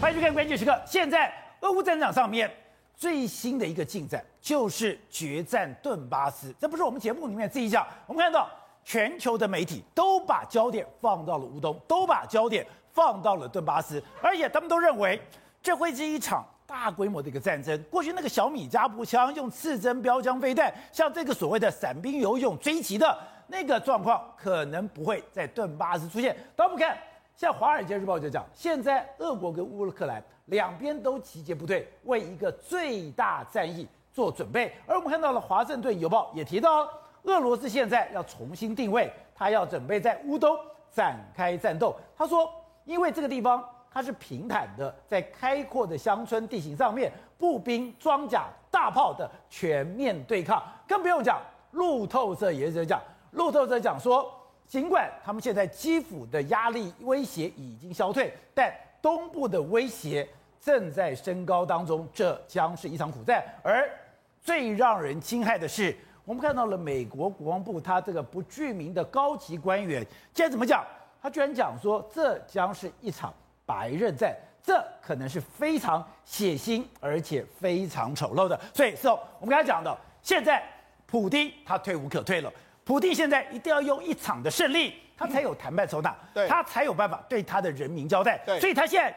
欢迎收看关键时刻。现在俄乌战场上面最新的一个进展就是决战顿巴斯，这不是我们节目里面自己讲。我们看到全球的媒体都把焦点放到了乌东，都把焦点放到了顿巴斯，而且他们都认为这会是一场大规模的一个战争。过去那个小米加步枪用刺针标枪飞弹，像这个所谓的伞兵游勇追击的那个状况，可能不会在顿巴斯出现。当我们看。像《华尔街日报》就讲，现在俄国跟乌克兰两边都集结部队，为一个最大战役做准备。而我们看到了《华盛顿邮报》也提到，俄罗斯现在要重新定位，他要准备在乌东展开战斗。他说，因为这个地方它是平坦的，在开阔的乡村地形上面，步兵、装甲、大炮的全面对抗，更不用讲。路透社也是讲，路透社讲说。尽管他们现在基辅的压力威胁已经消退，但东部的威胁正在升高当中，这将是一场苦战。而最让人惊骇的是，我们看到了美国国防部他这个不具名的高级官员，现在怎么讲？他居然讲说，这将是一场白刃战，这可能是非常血腥而且非常丑陋的。所以，是我们刚才讲的，现在普丁他退无可退了。普丁现在一定要用一场的胜利，他才有谈判筹码，他才有办法对他的人民交代。所以他现在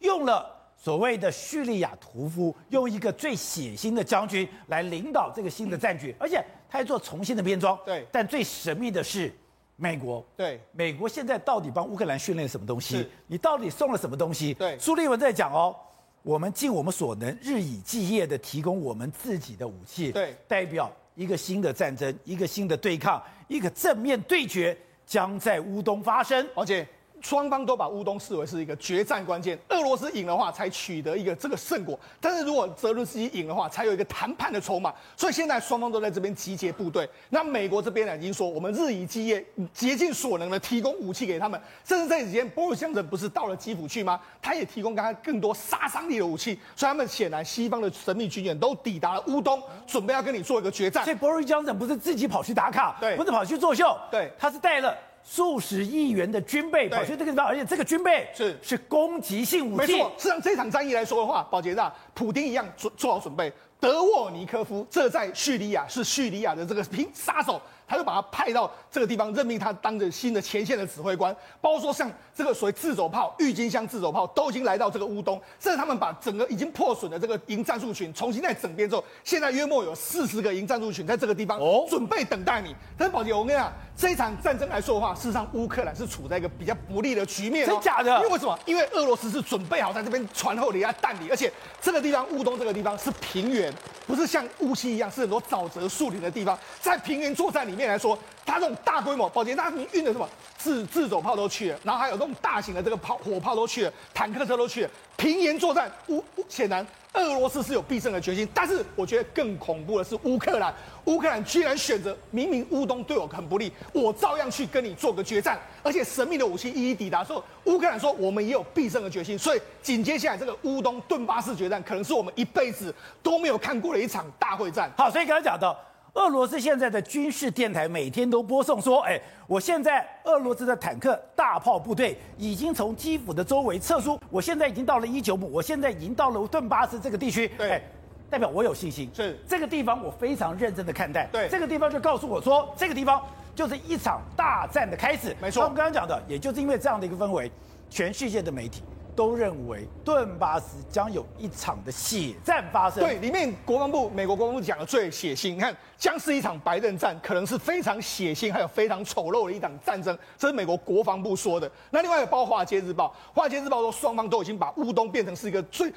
用了所谓的叙利亚屠夫，用一个最血腥的将军来领导这个新的战局，而且他还做重新的编装。对，但最神秘的是美国。对，美国现在到底帮乌克兰训练什么东西？你到底送了什么东西？对，苏利文在讲哦，我们尽我们所能，日以继夜的提供我们自己的武器。对，代表。一个新的战争，一个新的对抗，一个正面对决将在乌东发生，而且。双方都把乌东视为是一个决战关键，俄罗斯赢的话才取得一个这个胜果，但是如果泽伦斯基赢的话，才有一个谈判的筹码。所以现在双方都在这边集结部队。那美国这边呢，已经说我们日以继夜，竭尽所能的提供武器给他们。甚至这几天，波瑞强森不是到了基辅去吗？他也提供给他更多杀伤力的武器。所以他们显然西方的神秘军演都抵达了乌东，准备要跟你做一个决战。所以波瑞强森不是自己跑去打卡，对，不是跑去作秀，对，他是带了。数十亿元的军备跑去这个地方，而且这个军备是是攻击性武器。没错，是让这场战役来说的话，保杰大，普丁一样做做好准备。德沃尼科夫，这在叙利亚是叙利亚的这个平杀手。他就把他派到这个地方，任命他当着新的前线的指挥官。包括说像这个所谓自走炮、郁金香自走炮，都已经来到这个乌东。甚至他们把整个已经破损的这个营战术群重新再整编之后，现在约莫有四十个营战术群在这个地方准备等待你。但是保杰，我跟你讲，这一场战争来说的话，事实上乌克兰是处在一个比较不利的局面。真假的？因为为什么？因为俄罗斯是准备好在这边船后的一下弹里，而且这个地方乌东这个地方是平原，不是像乌西一样是很多沼泽树林的地方。在平原作战里面来说，他这种大规模，宝杰，他运的什么自自走炮都去了，然后还有这种大型的这个炮火炮都去了，坦克车都去了。平原作战，乌显然俄罗斯是有必胜的决心。但是我觉得更恐怖的是乌克兰，乌克兰居然选择明明乌东对我很不利，我照样去跟你做个决战，而且神秘的武器一一抵达之后，乌克兰说我们也有必胜的决心。所以紧接下来这个乌东顿巴斯决战，可能是我们一辈子都没有看过的一场大会战。好，所以刚才讲到。俄罗斯现在的军事电台每天都播送说：“哎，我现在俄罗斯的坦克、大炮部队已经从基辅的周围撤出，我现在已经到了伊久姆，我现在已经到了顿巴斯这个地区。对，哎，代表我有信心。是这个地方，我非常认真的看待。对，这个地方就告诉我说，这个地方就是一场大战的开始。没错，我们刚刚讲的，也就是因为这样的一个氛围，全世界的媒体。”都认为顿巴斯将有一场的血战发生。对，里面国防部、美国国防部讲的最血腥，你看将是一场白刃战，可能是非常血腥，还有非常丑陋的一场战争，这是美国国防部说的。那另外一个包括华尔街日报，华尔街日报说双方都已经把乌东变成是一个最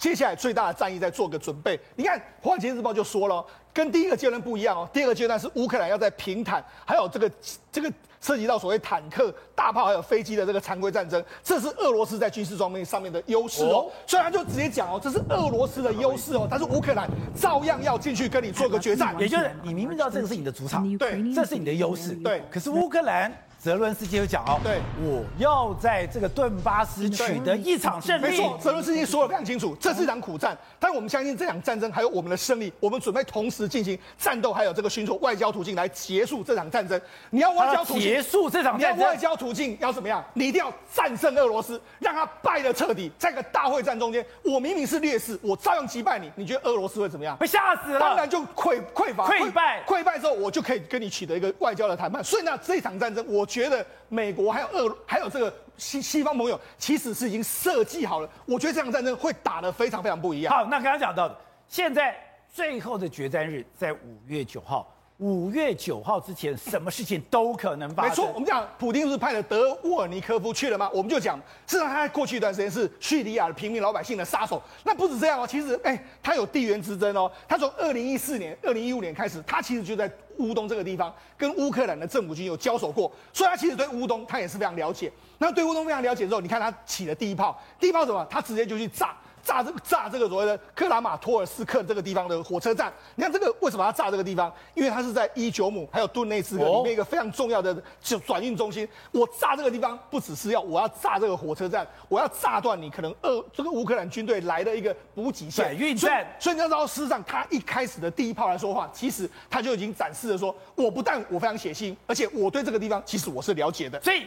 接下来最大的战役在做个准备。你看华尔街日报就说了，跟第一个阶段不一样哦，第二个阶段是乌克兰要在平坦，还有这个这个。涉及到所谓坦克、大炮还有飞机的这个常规战争，这是俄罗斯在军事装备上面的优势哦。所以他就直接讲哦，这是俄罗斯的优势哦。但是乌克兰照样要进去跟你做个决战，也就是你明明知道这个是你的主场，对，这是你的优势，对。可是乌克兰泽伦斯基有讲哦，对，我要在这个顿巴斯取得一场胜利。没错，泽伦斯基说的非常清楚，这是一场苦战，但我们相信这场战争还有我们的胜利，我们准备同时进行战斗，还有这个寻求外交途径来结束这场战争。你要外交途径结束这场战争，你要外交途径要怎么样？你一定要战胜俄罗斯，让他败得彻底。在个大会战中间，我明明是劣势，我照样击败你，你觉得俄罗斯会怎么样？被吓死了，当然就匮匮乏、溃败、溃败之后，我就可以跟你取得一个外交的谈判。所以呢，这场战争，我觉得美国还有俄还有这个西西方朋友，其实是已经设计好了。我觉得这场战争会打得非常非常不一样。好，那刚刚讲到的，现在最后的决战日在五月九号。五月九号之前，什么事情都可能发生。没错，我们讲普京不是派了德沃尔尼科夫去了吗？我们就讲，事实上他在过去一段时间是叙利亚的平民老百姓的杀手。那不止这样哦，其实哎，他有地缘之争哦。他从二零一四年、二零一五年开始，他其实就在乌东这个地方跟乌克兰的政府军有交手过，所以他其实对乌东他也是非常了解。那对乌东非常了解之后，你看他起了第一炮，第一炮什么？他直接就去炸。炸这个炸这个所谓的克拉马托尔斯克这个地方的火车站，你看这个为什么要炸这个地方？因为它是在伊久姆还有顿内茨克里面一个非常重要的就转运中心。我炸这个地方不只是要我要炸这个火车站，我要炸断你可能俄这个乌克兰军队来的一个补给线。转运站。所以你要知道，事实上他一开始的第一炮来说话，其实他就已经展示了说，我不但我非常血腥，而且我对这个地方其实我是了解的。所以。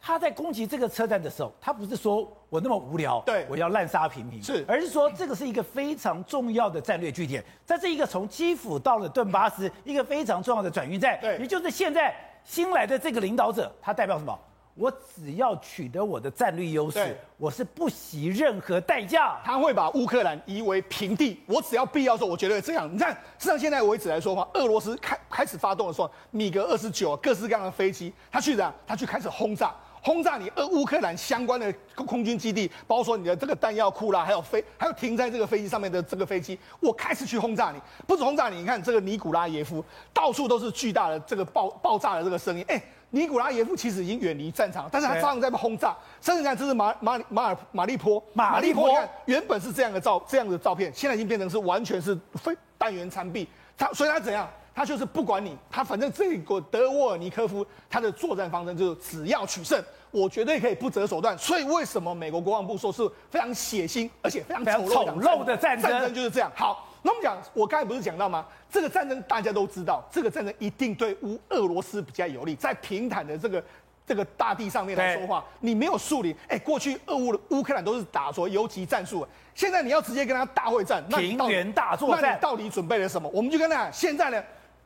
他在攻击这个车站的时候，他不是说我那么无聊，对，我要滥杀平民，是，而是说这个是一个非常重要的战略据点，在这一个从基辅到了顿巴斯一个非常重要的转运站，对，也就是现在新来的这个领导者，他代表什么？我只要取得我的战略优势，我是不惜任何代价。他会把乌克兰夷为平地，我只要必要的时候，我觉得这样。你看，实际上现在为止来说的话，俄罗斯开开始发动的时候，米格二十九各式各样的飞机，他去怎样？他去开始轰炸。轰炸你俄乌克兰相关的空军基地，包括说你的这个弹药库啦，还有飞，还有停在这个飞机上面的这个飞机，我开始去轰炸你，不止轰炸你，你看这个尼古拉耶夫，到处都是巨大的这个爆爆炸的这个声音。哎，尼古拉耶夫其实已经远离战场，但是他照样在被轰炸。甚至你看，这是马马马尔马利坡，马利坡，你看原本是这样的照这样的照片，现在已经变成是完全是非弹圆残壁。他所以他怎样？他就是不管你，他反正这个德沃尔尼科夫他的作战方针就是只要取胜，我绝对可以不择手段。所以为什么美国国防部说是非常血腥而且非常丑陋的战争？战争就是这样。好，那我们讲，我刚才不是讲到吗？这个战争大家都知道，这个战争一定对乌俄罗斯比较有利，在平坦的这个这个大地上面来说话，你没有树林，哎，过去俄乌的乌克兰都是打说游击战术，现在你要直接跟他大会战，平原大作战，那你到底准备了什么？我们就跟他讲，现在呢？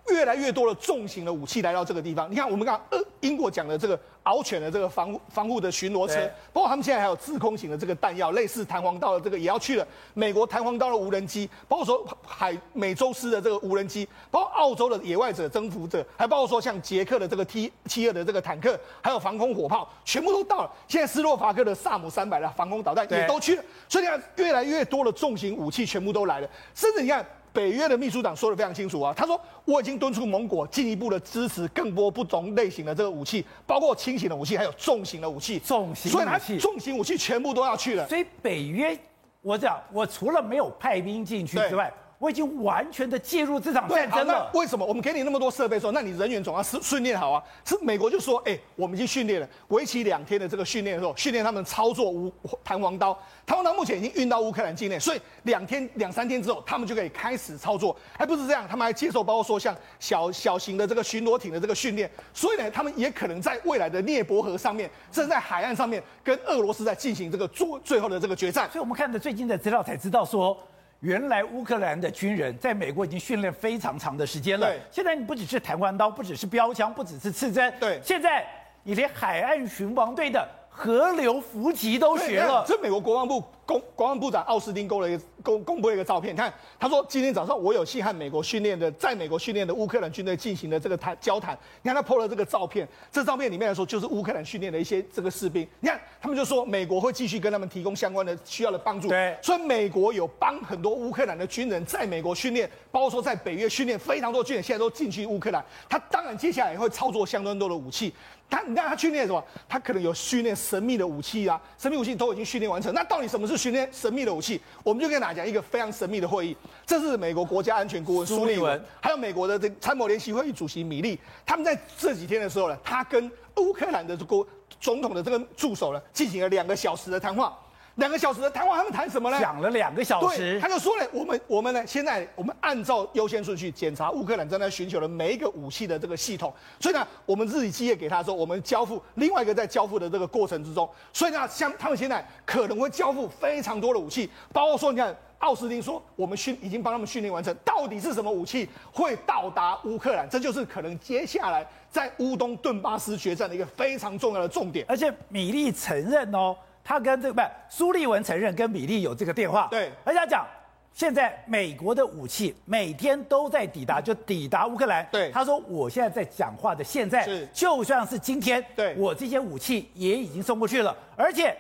越来越多的重型的武器来到这个地方，你看我们刚刚呃英国讲的这个獒犬的这个防防护的巡逻车，包括他们现在还有制空型的这个弹药，类似弹簧刀的这个也要去了。美国弹簧刀的无人机，包括说海美洲狮的这个无人机，包括澳洲的野外者征服者，还包括说像捷克的这个 T 七二的这个坦克，还有防空火炮，全部都到了。现在斯洛伐克的萨姆三百的防空导弹也都去了。所以你看，越来越多的重型武器全部都来了，甚至你看。北约的秘书长说的非常清楚啊，他说我已经敦促盟国进一步的支持更多不同类型的这个武器，包括轻型的武器，还有重型的武器。重型武器，所以他重型武器全部都要去了。所以北约，我讲，我除了没有派兵进去之外。我已经完全的介入这场战争了。为什么我们给你那么多设备说，那你人员总要训训练好啊？是美国就说，哎，我们已经训练了，为期两天的这个训练的时候，训练他们操作无弹簧刀。弹簧刀目前已经运到乌克兰境内，所以两天两三天之后，他们就可以开始操作。还不是这样，他们还接受包括说像小小型的这个巡逻艇的这个训练。所以呢，他们也可能在未来的涅伯河上面，甚至在海岸上面，跟俄罗斯在进行这个做最后的这个决战。所以我们看的最近的资料才知道说。原来乌克兰的军人在美国已经训练非常长的时间了。对，现在你不只是弹簧刀，不只是标枪，不只是刺针。对，现在你连海岸巡防队的河流伏击都学了。这美国国防部。公国防部长奥斯汀公了一个公公布了一个照片，你看他说今天早上我有幸和美国训练的在美国训练的乌克兰军队进行了这个谈交谈。你看他 po 了这个照片，这照片里面来说就是乌克兰训练的一些这个士兵。你看他们就说美国会继续跟他们提供相关的需要的帮助。对，所以美国有帮很多乌克兰的军人在美国训练，包括说在北约训练非常多军人现在都进去乌克兰。他当然接下来也会操作相当多的武器。他你看他训练什么？他可能有训练神秘的武器啊，神秘武器都已经训练完成。那到底什么是？训练神秘的武器。我们就跟大家讲一个非常神秘的会议，这是美国国家安全顾问苏利文，还有美国的这参谋联席会议主席米利，他们在这几天的时候呢，他跟乌克兰的国总统的这个助手呢，进行了两个小时的谈话。两个小时的谈话，他们谈什么呢？讲了两个小时，他就说了，我们我们呢，现在我们按照优先顺序检查乌克兰正在寻求的每一个武器的这个系统，所以呢，我们自己基业给他说，我们交付另外一个在交付的这个过程之中，所以呢，像他们现在可能会交付非常多的武器，包括说，你看奥斯汀说，我们训已经帮他们训练完成，到底是什么武器会到达乌克兰？这就是可能接下来在乌东顿巴斯决战的一个非常重要的重点，而且米利承认哦。他跟这个不是苏利文承认跟米利有这个电话，对，而且他讲现在美国的武器每天都在抵达，就抵达乌克兰。对，他说我现在在讲话的现在，是。就算是今天，对，我这些武器也已经送过去了，而且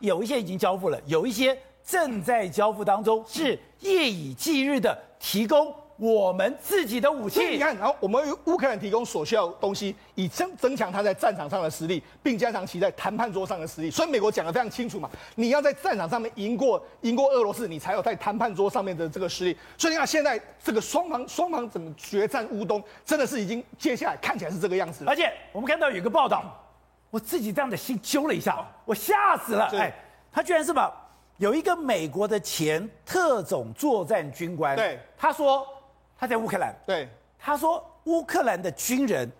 有一些已经交付了，有一些正在交付当中，是。夜以继日的提供。我们自己的武器，你看，然后我们为乌克兰提供所需要的东西，以增增强他在战场上的实力，并加强其在谈判桌上的实力。所以美国讲的非常清楚嘛，你要在战场上面赢过赢过俄罗斯，你才有在谈判桌上面的这个实力。所以你看，现在这个双方双方怎么决战乌东，真的是已经接下来看起来是这个样子。而且我们看到有一个报道，我自己这样的心揪了一下，我吓死了。哎，他居然是把有一个美国的前特种作战军官，对，他说。他在乌克兰，对，他说乌克兰的军人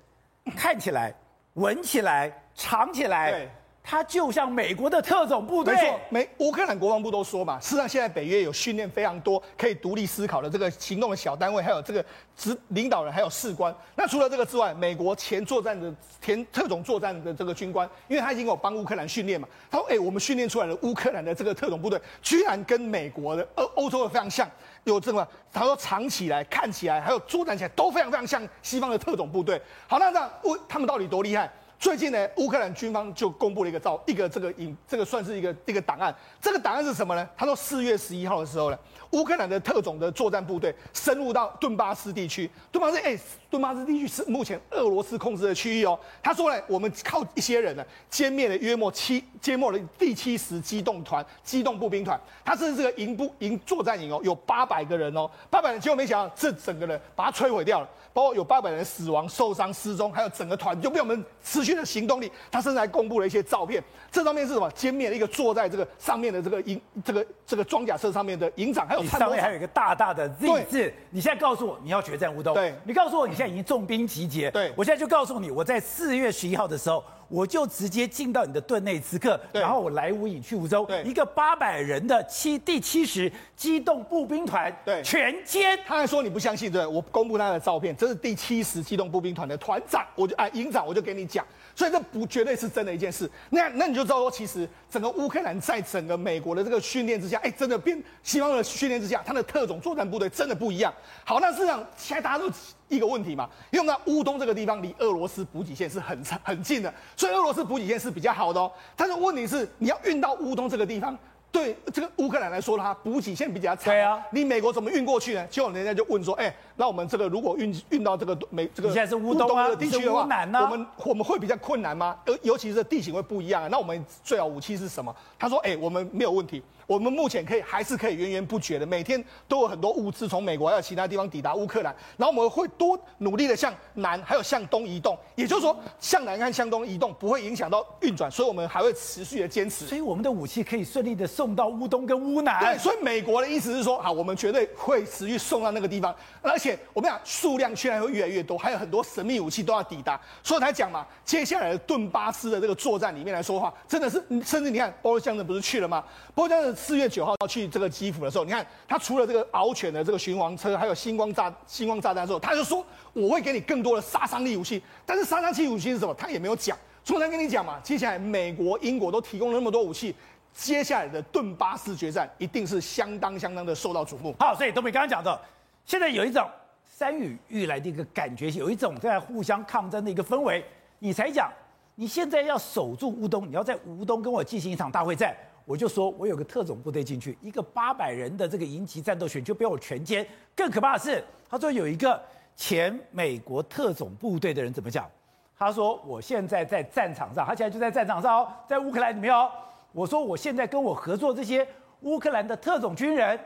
看起来、闻起来、尝起来，对，他就像美国的特种部队。没错，美乌克兰国防部都说嘛，事实上现在北约有训练非常多可以独立思考的这个行动的小单位，还有这个指领导人，还有士官。那除了这个之外，美国前作战的前特种作战的这个军官，因为他已经有帮乌克兰训练嘛，他说：“哎，我们训练出来的乌克兰的这个特种部队，居然跟美国的欧欧洲的非常像。”有这么，他说藏起来、看起来，还有作战起来都非常非常像西方的特种部队。好，那这样乌他们到底多厉害？最近呢，乌克兰军方就公布了一个照，一个这个影，这个算是一个一个档案。这个档案是什么呢？他说四月十一号的时候呢，乌克兰的特种的作战部队深入到顿巴斯地区。顿巴斯，哎，顿巴斯地区是目前俄罗斯控制的区域哦。他说呢，我们靠一些人呢，歼灭了约莫七，歼灭了第七十机动团、机动步兵团。他是这个营部营作战营哦，有八百个人哦，八百人，结果没想到这整个人把它摧毁掉了，包括有八百人死亡、受伤、失踪，还有整个团就被我们持续的行动力。他甚至还公布了一些照片，这上面是什么？歼灭了一个坐在这个上面的这个营，这个这个装甲车上面的营长，还有。上面还有一个大大的 Z 字。你现在告诉我你要决战乌东，对，你告诉我你现在已经重兵集结，对，我现在就告诉你，我在四月十一号的时候，我就直接进到你的顿内茨克，然后我来无影去无踪，对，一个八百人的七第七十机动步兵团，对，全歼。他还说你不相信，对，我公布他的照片，这是第七十机动步兵团的团长，我就哎营长，我就给你讲。所以这不绝对是真的一件事，那那你就知道说，其实整个乌克兰在整个美国的这个训练之下，哎，真的变西方的训练之下，它的特种作战部队真的不一样。好，那事实上现在大家都一个问题嘛，因为我们乌东这个地方离俄罗斯补给线是很很近的，所以俄罗斯补给线是比较好的哦。但是问题是，你要运到乌东这个地方。对这个乌克兰来说，它补给线比较长。对啊，你美国怎么运过去呢？结果人家就问说，哎，那我们这个如果运运到这个美这个现在是乌东的地区的话，啊、我们我们会比较困难吗？尤尤其是地形会不一样啊。那我们最好武器是什么？他说，哎，我们没有问题。我们目前可以还是可以源源不绝的，每天都有很多物资从美国还有其他地方抵达乌克兰，然后我们会多努力的向南还有向东移动，也就是说向南和向东移动不会影响到运转，所以我们还会持续的坚持，所以我们的武器可以顺利的送到乌东跟乌南。对，所以美国的意思是说，好，我们绝对会持续送到那个地方，而且我们讲数量居然会越来越多，还有很多神秘武器都要抵达，所以才讲嘛，接下来的顿巴斯的这个作战里面来说的话，真的是，甚至你看波罗江的不是去了吗？波罗江的四月九号要去这个基辅的时候，你看他除了这个獒犬的这个巡防车，还有星光炸星光炸弹之后，他就说我会给你更多的杀伤力武器。但是杀伤力武器是什么？他也没有讲。所以我跟你讲嘛，接下来美国、英国都提供了那么多武器，接下来的顿巴斯决战一定是相当相当的受到瞩目。好，所以东北刚刚讲的，现在有一种山雨欲来的一个感觉，有一种在互相抗争的一个氛围。你才讲，你现在要守住乌东，你要在乌东跟我进行一场大会战。我就说，我有个特种部队进去，一个八百人的这个营级战斗群就被我全歼。更可怕的是，他说有一个前美国特种部队的人怎么讲？他说我现在在战场上，他现在就在战场上哦，在乌克兰里面哦。我说我现在跟我合作这些乌克兰的特种军人，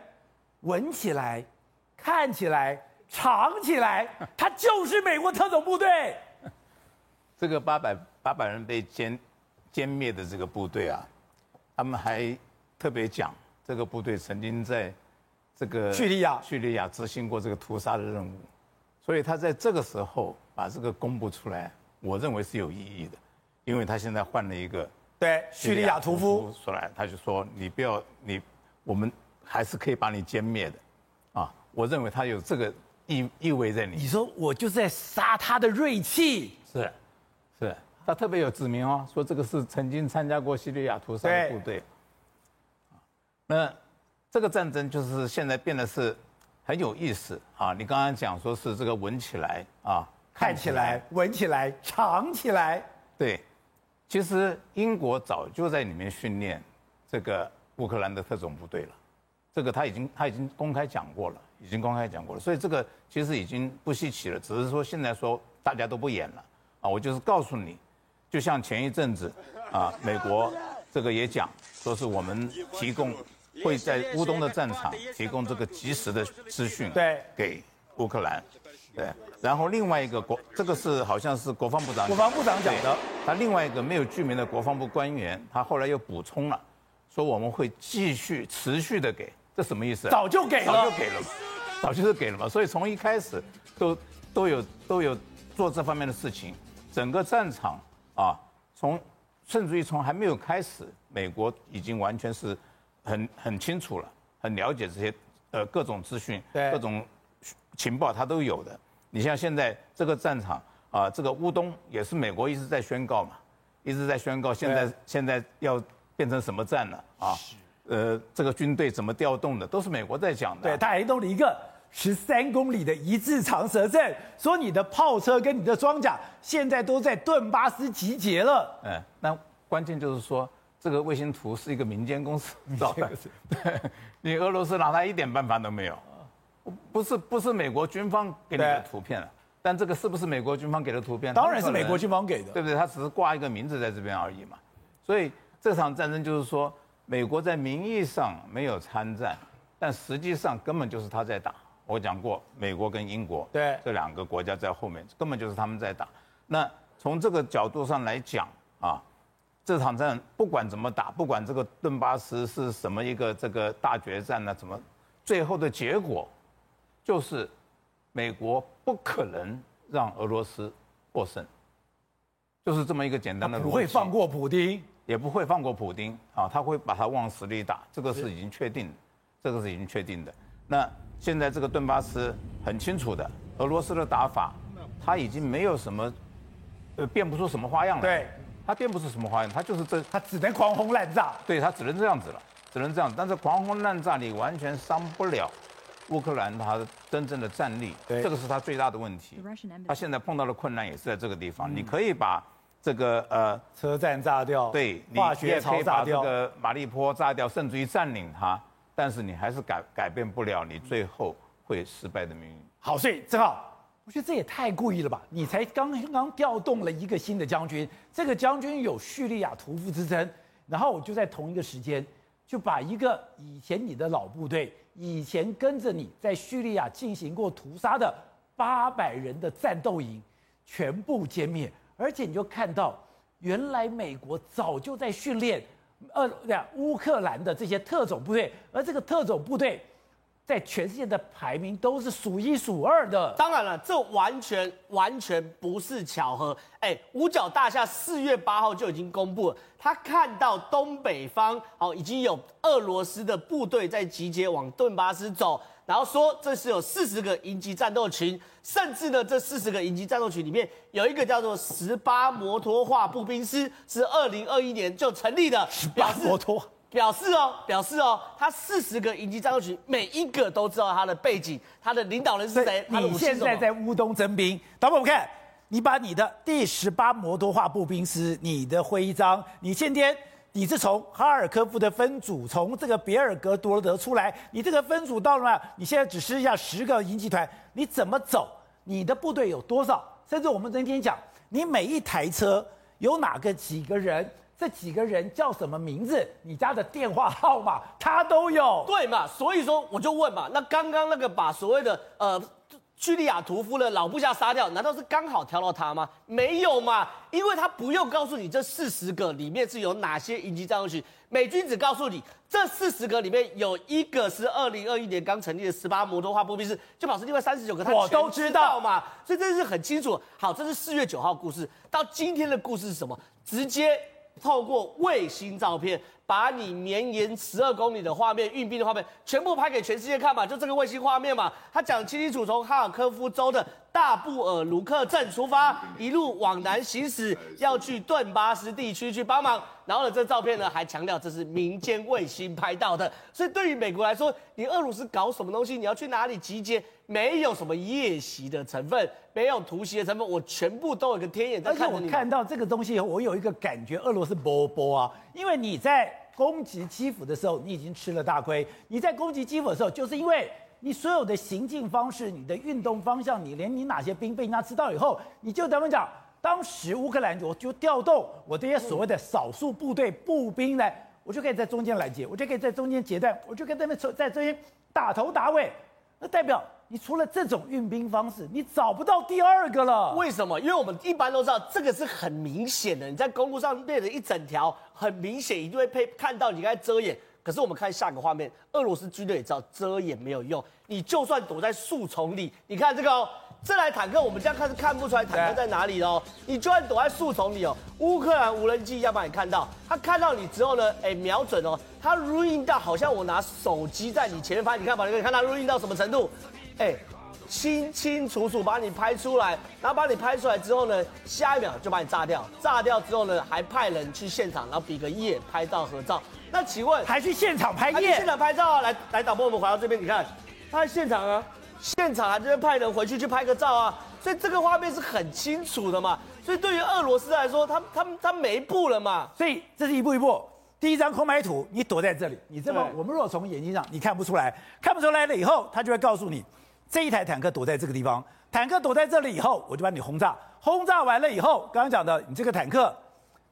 闻起来、看起来、藏起来，他就是美国特种部队。这个八百八百人被歼歼灭的这个部队啊，他们还特别讲，这个部队曾经在这个叙利亚。叙利亚执行过这个屠杀的任务，所以他在这个时候把这个公布出来，我认为是有意义的，因为他现在换了一个对叙利亚屠夫。出来，他就说你不要你，我们还是可以把你歼灭的，啊，我认为他有这个意意味在里面。你说我就是在杀他的锐气，是。是他特别有指明哦，说这个是曾经参加过叙利亚屠杀的部队。那这个战争就是现在变得是很有意思啊！你刚刚讲说是这个闻起来啊，看起来、闻起来、尝起来。对，其实英国早就在里面训练这个乌克兰的特种部队了，这个他已经他已经公开讲过了，已经公开讲过了，所以这个其实已经不稀奇了，只是说现在说大家都不演了。啊，我就是告诉你，就像前一阵子，啊，美国这个也讲，说是我们提供会在乌东的战场提供这个及时的资讯，对，给乌克兰，对。然后另外一个国，这个是好像是国防部长，国防部长讲的。他另外一个没有具名的国防部官员，他后来又补充了，说我们会继续持续的给，这什么意思？早就给了，早就给了嘛，早就是给了嘛。所以从一开始都都有都有做这方面的事情。整个战场啊，从甚至于从还没有开始，美国已经完全是很很清楚了，很了解这些呃各种资讯，各种情报它都有的。你像现在这个战场啊，这个乌东也是美国一直在宣告嘛，一直在宣告现在现在要变成什么战了啊？呃，这个军队怎么调动的，都是美国在讲的。对，他还弄了一个。十三公里的一字长蛇阵，说你的炮车跟你的装甲现在都在顿巴斯集结了。嗯，那关键就是说，这个卫星图是一个民间公司造的，对，你俄罗斯拿它一点办法都没有。不是不是美国军方给你的图片，但这个是不是美国军方给的图片？当然是美国军方给的，对不对？他只是挂一个名字在这边而已嘛。所以这场战争就是说，美国在名义上没有参战，但实际上根本就是他在打。我讲过，美国跟英国对这两个国家在后面，根本就是他们在打。那从这个角度上来讲啊，这场战不管怎么打，不管这个顿巴斯是什么一个这个大决战呢，怎么最后的结果就是美国不可能让俄罗斯获胜，就是这么一个简单的逻辑。不会放过普丁，也不会放过普丁啊，他会把他往死里打，这个是已经确定的，这个是已经确定的。那。现在这个顿巴斯很清楚的，俄罗斯的打法，他已经没有什么，呃，变不出什么花样了。对，他变不出什么花样，他就是这，他只能狂轰滥炸。对，他只能这样子了，只能这样。但是狂轰滥炸你完全伤不了乌克兰他真正的战力，这个是他最大的问题。他现在碰到的困难也是在这个地方。嗯、你可以把这个呃车站炸掉，对，化学槽炸掉，这个马利坡炸掉，甚至于占领它。但是你还是改改变不了你最后会失败的命运。好，所以正好，我觉得这也太故意了吧？你才刚刚调动了一个新的将军，这个将军有叙利亚屠夫之称，然后我就在同一个时间就把一个以前你的老部队，以前跟着你在叙利亚进行过屠杀的八百人的战斗营全部歼灭，而且你就看到原来美国早就在训练。呃，乌克兰的这些特种部队，而这个特种部队在全世界的排名都是数一数二的。当然了，这完全完全不是巧合。哎，五角大厦四月八号就已经公布了，他看到东北方哦已经有俄罗斯的部队在集结往顿巴斯走。然后说这是有四十个营级战斗群，甚至呢，这四十个营级战斗群里面有一个叫做十八摩托化步兵师，是二零二一年就成立的。十八摩托表示哦，表示哦，他四十个营级战斗群每一个都知道他的背景，他的领导人是谁。你现在在乌东征兵，导播我们看，你把你的第十八摩托化步兵师，你的徽章，你今天。你是从哈尔科夫的分组，从这个别尔格罗德出来，你这个分组到了，你现在只剩下十个营集团，你怎么走？你的部队有多少？甚至我们今天讲，你每一台车有哪个几个人这几个人叫什么名字？你家的电话号码他都有。对嘛？所以说我就问嘛，那刚刚那个把所谓的呃。叙利亚屠夫的老部下杀掉，难道是刚好挑到他吗？没有嘛，因为他不用告诉你这四十个里面是有哪些营级战斗群，美军只告诉你这四十个里面有一个是二零二一年刚成立的十八摩托化步兵师，就表示另外三十九个他我都知道嘛，所以这是很清楚。好，这是四月九号故事，到今天的故事是什么？直接透过卫星照片。把你绵延十二公里的画面、运兵的画面全部拍给全世界看嘛，就这个卫星画面嘛，他讲清清楚楚，从哈尔科夫州的大布尔卢克镇出发，一路往南行驶，要去顿巴斯地区去帮忙。然后呢，这照片呢还强调这是民间卫星拍到的，所以对于美国来说，你俄罗斯搞什么东西，你要去哪里集结，没有什么夜袭的成分，没有突袭的成分，我全部都有个天眼在看着你。而且我看到这个东西以后，我有一个感觉，俄罗斯波波啊，因为你在攻击基辅的时候，你已经吃了大亏。你在攻击基辅的时候，就是因为你所有的行进方式、你的运动方向，你连你哪些兵被人家知道以后，你就等于讲。当时乌克兰我就调动我这些所谓的少数部队步兵来，我就可以在中间拦截，我就可以在中间截断，我就可以在那边在这边打头打尾。那代表你除了这种运兵方式，你找不到第二个了。为什么？因为我们一般都知道这个是很明显的，你在公路上列了一整条，很明显一定会配看到你该遮掩。可是我们看下个画面，俄罗斯军队也知道遮掩没有用，你就算躲在树丛里，你看这个哦。这台坦克，我们这样看是看不出来坦克在哪里哦。你就算躲在树丛里哦，乌克兰无人机要把你看到，他看到你之后呢，哎，瞄准哦，他录音到好像我拿手机在你前面拍，你看把你看他录音到什么程度？哎，清清楚楚把你拍出来，然后把你拍出来之后呢，下一秒就把你炸掉，炸掉之后呢，还派人去现场，然后比个耶，拍照合照。那请问还去现场拍耶？现场拍照啊？来来，导播，我们回到这边，你看他在现场啊。现场还这边派人回去去拍个照啊，所以这个画面是很清楚的嘛。所以对于俄罗斯来说，他他他没步了嘛。所以这是一步一步。第一张空白图，你躲在这里，你这么我们若从眼睛上你看不出来，看不出来了以后，他就会告诉你，这一台坦克躲在这个地方，坦克躲在这里以后，我就把你轰炸，轰炸完了以后，刚刚讲的，你这个坦克，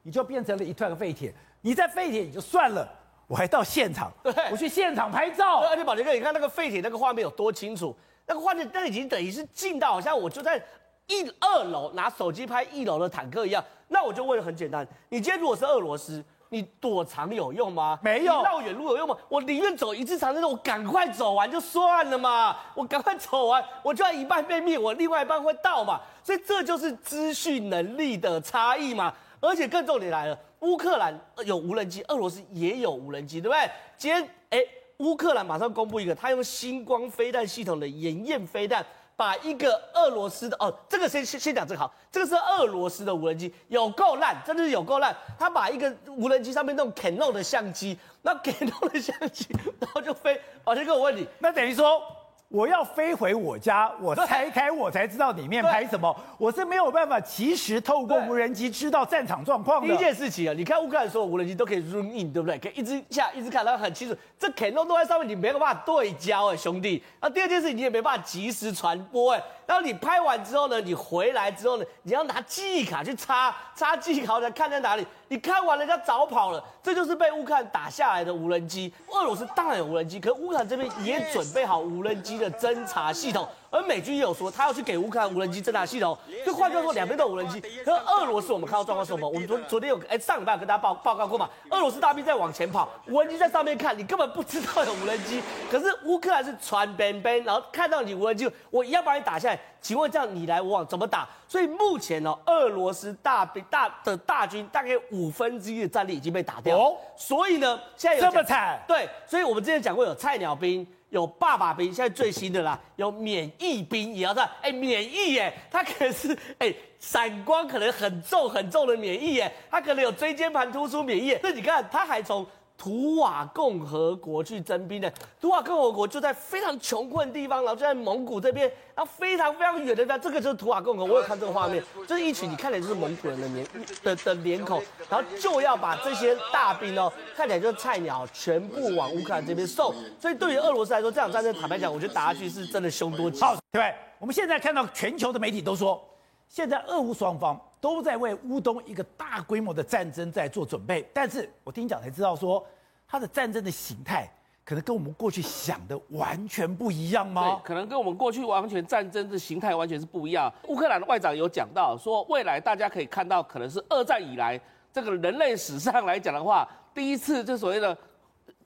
你就变成了一团废铁，你在废铁也就算了，我还到现场，对，我去现场拍照。而且宝杰哥，你看那个废铁那个画面有多清楚。那个画面，那已经等于是近到好像我就在一二楼拿手机拍一楼的坦克一样。那我就问得很简单，你今天如果是俄罗斯，你躲藏有用吗？没有。绕远路有用吗？我宁愿走一次长征路，我赶快走完就算了嘛。我赶快走完，我就要一半被灭，我另外一半会到嘛。所以这就是资讯能力的差异嘛。而且更重点来了，乌克兰有无人机，俄罗斯也有无人机，对不对？今天哎。乌克兰马上公布一个，他用星光飞弹系统的盐焰飞弹，把一个俄罗斯的哦，这个先先先讲这个好，这个是俄罗斯的无人机，有够烂，真的是有够烂。他把一个无人机上面那种 Canon 的相机，那 Canon 的相机，然后就飞。宝杰哥，我问你，那等于说。我要飞回我家，我拆开我才知道里面拍什么。我是没有办法及时透过无人机知道战场状况的。第一件事情啊，你看乌克兰所有无人机都可以 zoom in，对不对？可以一直下，一直看，然后很清楚。这 Canon 都在上面，你没有办法对焦哎，兄弟。那第二件事情，你也没办法及时传播哎。然后你拍完之后呢，你回来之后呢，你要拿记忆卡去插插记忆卡，才看在哪里。你看完人家早跑了，这就是被乌克兰打下来的无人机。俄罗斯当然有无人机，可乌克兰这边也准备好无人机的侦察系统。而美军也有说，他要去给乌克兰无人机侦察系统。就换句话说，两边都有无人机。可是俄罗斯，我们看到状况是什么？我们昨昨天有哎上礼拜有跟大家报报告过嘛？俄罗斯大兵在往前跑，无人机在上面看，你根本不知道有无人机。可是乌克兰是传边边，然后看到你无人机，我一样把你打下来。请问这样你来我往怎么打？所以目前呢，俄罗斯大兵大的大军大概五分之一的战力已经被打掉。哦，所以呢，现在有这么惨？对，所以我们之前讲过有菜鸟兵。有爸爸兵，现在最新的啦，有免疫兵也要在，哎，免疫耶，他可是哎，闪光可能很重很重的免疫耶，他可能有椎间盘突出免疫，那你看他还从。图瓦共和国去征兵的，图瓦共和国就在非常穷困的地方，然后就在蒙古这边，然后非常非常远的地方，这个就是图瓦共和国。我有看这个画面，就是一群你看起来就是蒙古人的脸的的脸孔，然后就要把这些大兵哦，看起来就是菜鸟，全部往乌克兰这边送。所以对于俄罗斯来说，这场战争坦白讲，我觉得打下去是真的凶多吉少。好，对，我们现在看到全球的媒体都说，现在俄乌双方都在为乌东一个大规模的战争在做准备。但是我听讲才知道说，它的战争的形态可能跟我们过去想的完全不一样吗？对，可能跟我们过去完全战争的形态完全是不一样。乌克兰的外长有讲到说，未来大家可以看到，可能是二战以来这个人类史上来讲的话，第一次就所谓的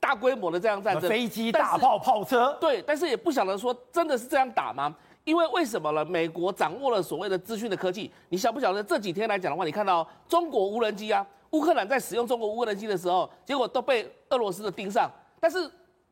大规模的这样战争，飞机、大炮、炮车。对，但是也不晓得说真的是这样打吗？因为为什么呢？美国掌握了所谓的资讯的科技，你晓不晓得这几天来讲的话，你看到中国无人机啊，乌克兰在使用中国无人机的时候，结果都被俄罗斯的盯上。但是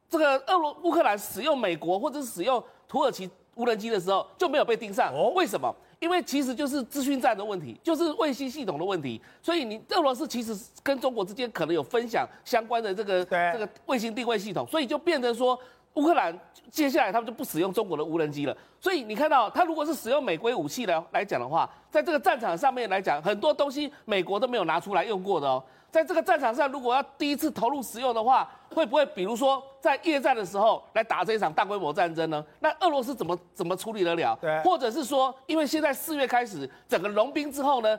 这个俄罗乌克兰使用美国或者是使用土耳其无人机的时候就没有被盯上。为什么？因为其实就是资讯站的问题，就是卫星系统的问题。所以你俄罗斯其实跟中国之间可能有分享相关的这个这个卫星定位系统，所以就变成说。乌克兰接下来他们就不使用中国的无人机了，所以你看到他如果是使用美规武器来来讲的话，在这个战场上面来讲，很多东西美国都没有拿出来用过的哦。在这个战场上，如果要第一次投入使用的话，会不会比如说在夜战的时候来打这一场大规模战争呢？那俄罗斯怎么怎么处理得了？对，或者是说，因为现在四月开始整个融冰之后呢？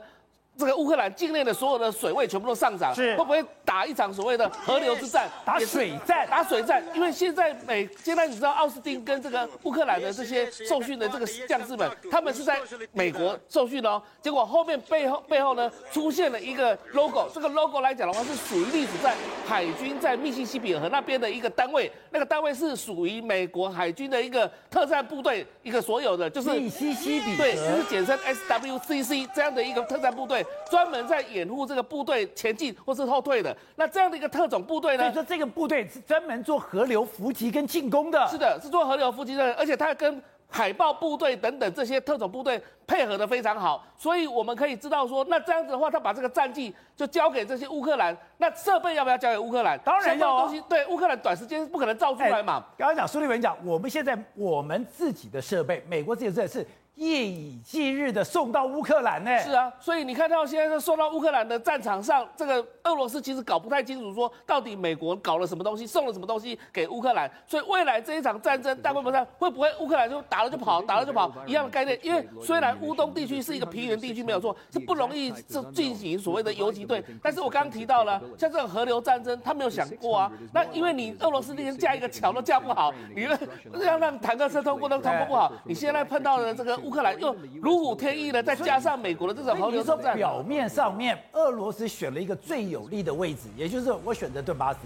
这个乌克兰境内的所有的水位全部都上涨，是会不会打一场所谓的河流之战？打水战？打水战？因为现在美，现在你知道奥斯汀跟这个乌克兰的这些受训的这个将士们，他们是在美国受训哦。结果后面背后背后呢出现了一个 logo，这个 logo 来讲的话是属于隶属在海军在密西西比河那边的一个单位，那个单位是属于美国海军的一个特战部队，一个所有的就是密西西比对，就是简称 SWCC 这样的一个特战部队。专门在掩护这个部队前进或是后退的，那这样的一个特种部队呢？所以说这个部队是专门做河流伏击跟进攻的。是的，是做河流伏击的，而且它跟海豹部队等等这些特种部队配合的非常好。所以我们可以知道说，那这样子的话，他把这个战绩就交给这些乌克兰，那设备要不要交给乌克兰？当然要西对乌克兰短时间不可能造出来嘛。刚刚讲苏立文讲，我们现在我们自己的设备，美国自己的设备是。夜以继日的送到乌克兰呢？是啊，所以你看到现在送到乌克兰的战场上，这个俄罗斯其实搞不太清楚，说到底美国搞了什么东西，送了什么东西给乌克兰。所以未来这一场战争大规模战会不会乌克兰就打了就跑，打了就跑一样的概念？因为虽然乌东地区是一个平原地区没有错，是不容易这进行所谓的游击队。但是我刚刚提到了，像这种河流战争，他没有想过啊。那因为你俄罗斯连架一个桥都架不好，你要让坦克车通过都通过不好，你现在碰到的这个。乌克兰又如虎添翼的，再加上美国的这种河流作战，表面上面俄罗斯选了一个最有利的位置，也就是我选择顿巴斯。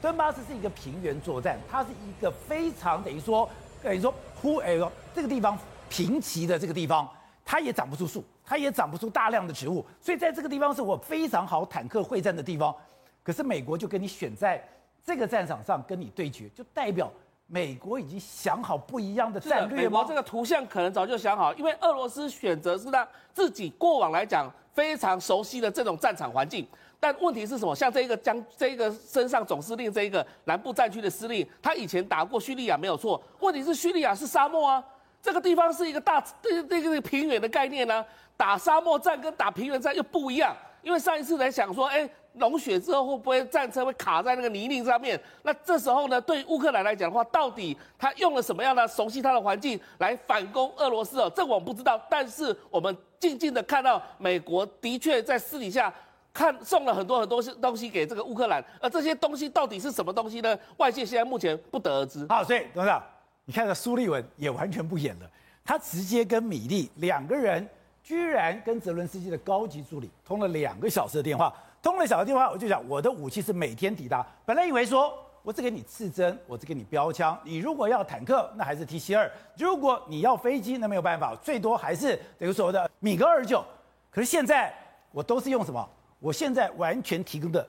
顿巴斯是一个平原作战，它是一个非常等于说等于说忽哎呦这个地方平齐的这个地方，它也长不出树，它也长不出大量的植物，所以在这个地方是我非常好坦克会战的地方。可是美国就跟你选在这个战场上跟你对决，就代表。美国已经想好不一样的战略吗？美国这个图像可能早就想好，因为俄罗斯选择是让自己过往来讲非常熟悉的这种战场环境。但问题是什么？像这一个将这一个身上总司令这一个南部战区的司令，他以前打过叙利亚没有错。问题是叙利亚是沙漠啊，这个地方是一个大这这个平原的概念呢、啊，打沙漠战跟打平原战又不一样。因为上一次来想说，哎。融雪之后会不会战车会卡在那个泥泞上面？那这时候呢，对乌克兰来讲的话，到底他用了什么样的熟悉他的环境来反攻俄罗斯哦？这我们不知道。但是我们静静的看到，美国的确在私底下看送了很多很多东西给这个乌克兰，而这些东西到底是什么东西呢？外界现在目前不得而知。好，所以董事长，你看到苏立文也完全不演了，他直接跟米利两个人，居然跟泽伦斯基的高级助理通了两个小时的电话。通了小的电话，我就讲我的武器是每天抵达。本来以为说我只给你刺针，我只给你标枪。你如果要坦克，那还是 T 七二；如果你要飞机，那没有办法，最多还是等于所谓的米格二九。可是现在我都是用什么？我现在完全提供的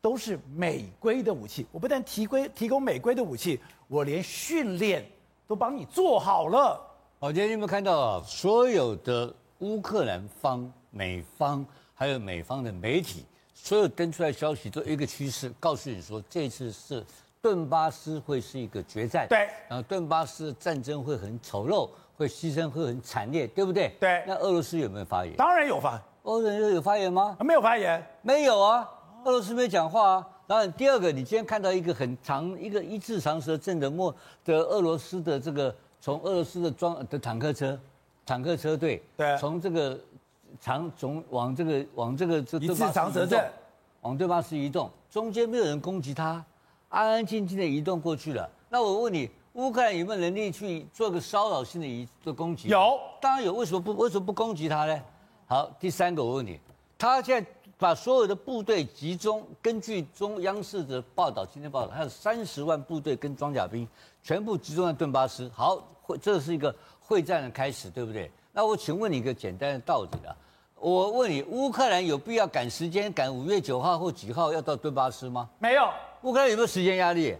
都是美规的武器。我不但提规提供美规的武器，我连训练都帮你做好了。好，今天有没有看到啊？所有的乌克兰方、美方还有美方的媒体。所有登出来消息都一个趋势，告诉你说这次是顿巴斯会是一个决战，对，然后顿巴斯战争会很丑陋，会牺牲会很惨烈，对不对？对。那俄罗斯有没有发言？当然有发。俄罗斯有发言吗？没有发言，没有啊。俄罗斯没讲话啊。当然，第二个，你今天看到一个很长、一个一字长蛇阵的莫的俄罗斯的这个从俄罗斯的装的坦克车、坦克车队，对，从这个长总往这个往这个这一次长蛇阵，往顿巴斯移动，中间没有人攻击他，安安静静的移动过去了。那我问你，乌克兰有没有能力去做个骚扰性的移做攻击？有，当然有。为什么不为什么不攻击他呢？好，第三个我问你，他现在把所有的部队集中，根据中央视的报道，今天报道还有三十万部队跟装甲兵全部集中在顿巴斯。好，会这是一个会战的开始，对不对？那我请问你一个简单的道理啊，我问你，乌克兰有必要赶时间赶五月九号或几号要到顿巴斯吗？没有。乌克兰有没有时间压力？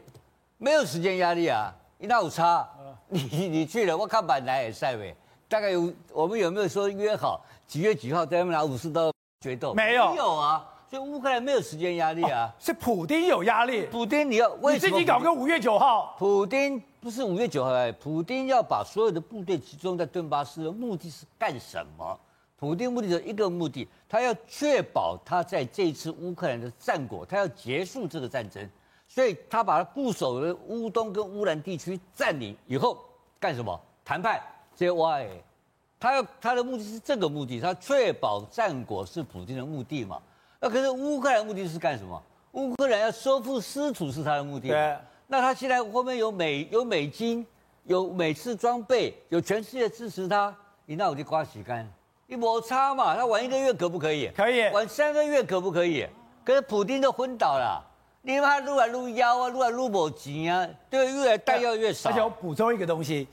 没有时间压力啊，那有差。你你去了，我看板来也赛呗。大概有我们有没有说约好几月几号在那边拿武士刀决斗？没有，没有啊。所以乌克兰没有时间压力啊，哦、是普丁有压力。普丁你要为什么？你自己搞个五月九号。普丁不是五月九号哎，普丁要把所有的部队集中在顿巴斯的目的是干什么？普丁目的只有一个目的，他要确保他在这次乌克兰的战果，他要结束这个战争，所以他把他固守的乌东跟乌兰地区占领以后干什么？谈判。这些 why？他要他的目的是这个目的，他确保战果是普丁的目的嘛？那可是乌克兰目的是干什么？乌克兰要收复失土是他的目的。对。那他现在后面有美有美金，有美式装备，有全世界支持他，你那我就刮洗干，你摩擦嘛？他玩一个月可不可以？可以。玩三个月可不可以？可是普丁都昏倒了，你妈撸来撸腰啊，撸来撸某钱啊，对，越来弹药越少。而且我补充一个东西，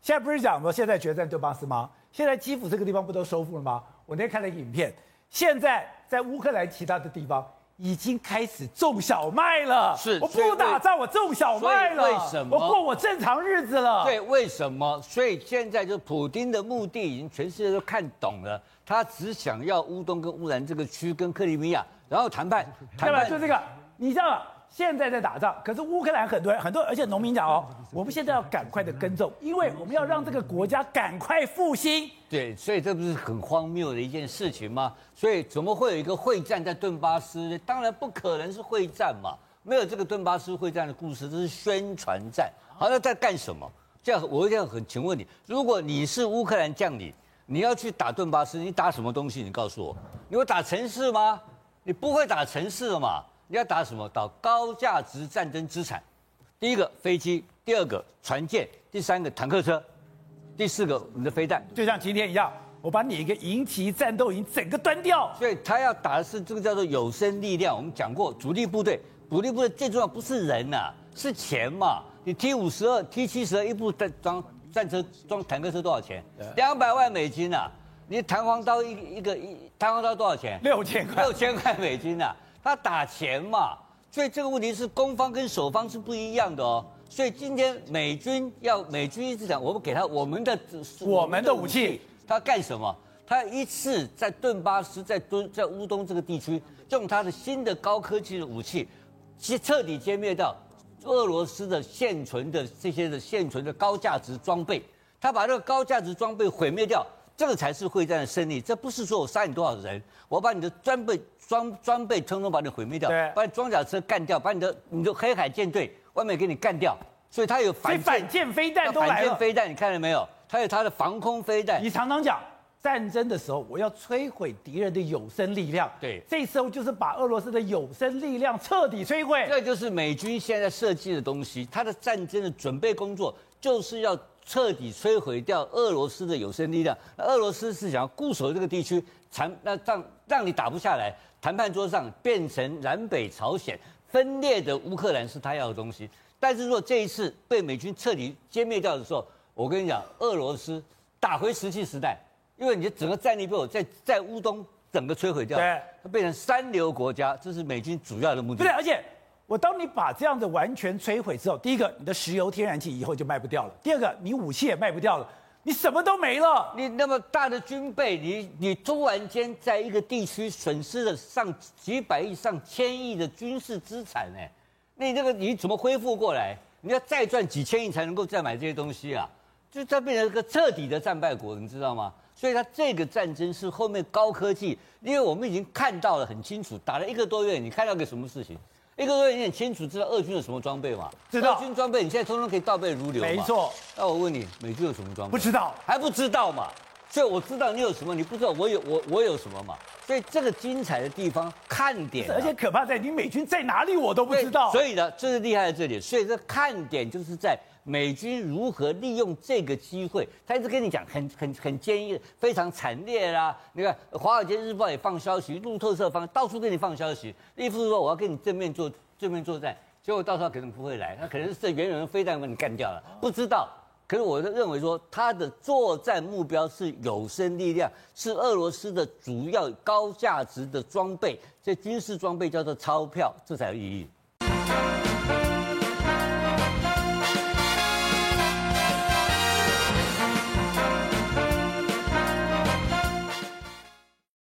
现在不是讲说现在决战顿巴斯吗？现在基辅这个地方不都收复了吗？我那天看了一个影片，现在在乌克兰其他的地方已经开始种小麦了。是，我不打仗，我种小麦了。为什么？我过我正常日子了。对，为什么？所以现在就普丁的目的已经全世界都看懂了，他只想要乌东跟乌兰这个区跟克里米亚，然后谈判。谈判就这个，你知道。现在在打仗，可是乌克兰很多人很多，而且农民讲哦，我们现在要赶快的耕种，因为我们要让这个国家赶快复兴。对，所以这不是很荒谬的一件事情吗？所以怎么会有一个会战在顿巴斯呢？当然不可能是会战嘛，没有这个顿巴斯会战的故事，这是宣传战。好，那在干什么？这样我这样很，请问你，如果你是乌克兰将领，你要去打顿巴斯，你打什么东西？你告诉我，你会打城市吗？你不会打城市的嘛？你要打什么？打高价值战争资产。第一个飞机，第二个船舰，第三个坦克车，第四个我们的飞弹。就像今天一样，我把你一个营级战斗营整个端掉。所以他要打的是这个叫做有生力量。我们讲过，主力部队，主力部队最重要不是人呐、啊，是钱嘛。你 T 五十二、T 七十二一部战装战车装坦克车多少钱？两百万美金呐、啊。你弹簧刀一一个一弹簧刀多少钱？六千块。六千块美金呐、啊。他打钱嘛，所以这个问题是攻方跟守方是不一样的哦。所以今天美军要美军一直讲，我们给他我们的我们的武器，他干什么？他一次在顿巴斯、在敦、在乌东这个地区，用他的新的高科技的武器，彻彻底歼灭掉俄罗斯的现存的这些的现存的高价值装备。他把这个高价值装备毁灭掉，这个才是会战的胜利。这不是说我杀你多少人，我把你的装备。装装备通通把你毁灭掉，把你装甲车干掉，把你的你的黑海舰队外面给你干掉，所以它有反反舰飞弹都来了。反舰飞弹你看到没有？它有它的防空飞弹。你常常讲战争的时候，我要摧毁敌人的有生力量。对，这时候就是把俄罗斯的有生力量彻底摧毁。这就是美军现在设计的东西，它的战争的准备工作就是要彻底摧毁掉俄罗斯的有生力量。那俄罗斯是想要固守这个地区，残那让让你打不下来。谈判桌上变成南北朝鲜分裂的乌克兰是他要的东西，但是如果这一次被美军彻底歼灭掉的时候，我跟你讲，俄罗斯打回石器时代，因为你的整个战力被我在在乌东整个摧毁掉，对，它变成三流国家，这是美军主要的目的。对，而且我当你把这样子完全摧毁之后，第一个，你的石油天然气以后就卖不掉了；第二个，你武器也卖不掉了。你什么都没了，你那么大的军备，你你突然间在一个地区损失了上几百亿、上千亿的军事资产，哎，你这个你怎么恢复过来？你要再赚几千亿才能够再买这些东西啊？就它变成一个彻底的战败国，你知道吗？所以它这个战争是后面高科技，因为我们已经看到了很清楚，打了一个多月，你看到个什么事情？一个多月你很清楚知道俄军有什么装备吗？知道。俄军装备你现在通通可以倒背如流。没错。那我问你，美军有什么装备？不知道，还不知道嘛？所以我知道你有什么，你不知道我有我我有什么嘛。所以这个精彩的地方看点、啊，而且可怕在你美军在哪里我都不知道。所以呢，这是厉害在这里。所以这看点就是在美军如何利用这个机会。他一直跟你讲很很很坚硬，非常惨烈啦。你看《华尔街日报》也放消息，路透社放，到处给你放消息。意思是说我要跟你正面作正面作战，结果到时候可能不会来，他可能是这远远的飞弹把你干掉了，不知道。可是我认为说，他的作战目标是有生力量，是俄罗斯的主要高价值的装备，这军事装备叫做钞票，这才有意义。